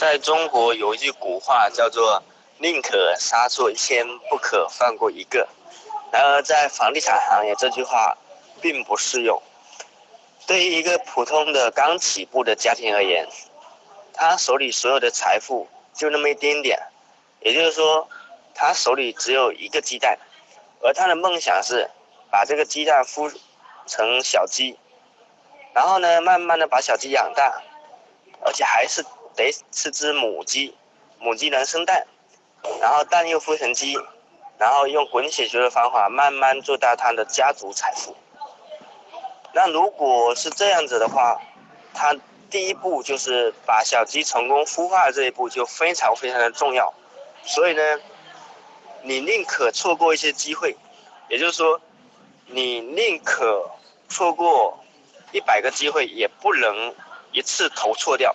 在中国有一句古话叫做“宁可杀错一千，不可放过一个”。然而，在房地产行业，这句话并不适用。对于一个普通的刚起步的家庭而言，他手里所有的财富就那么一点点，也就是说，他手里只有一个鸡蛋，而他的梦想是把这个鸡蛋孵成小鸡，然后呢，慢慢的把小鸡养大，而且还是。得是只母鸡，母鸡能生蛋，然后蛋又孵成鸡，然后用滚雪球的方法慢慢做大它的家族财富。那如果是这样子的话，它第一步就是把小鸡成功孵化这一步就非常非常的重要。所以呢，你宁可错过一些机会，也就是说，你宁可错过一百个机会，也不能一次投错掉。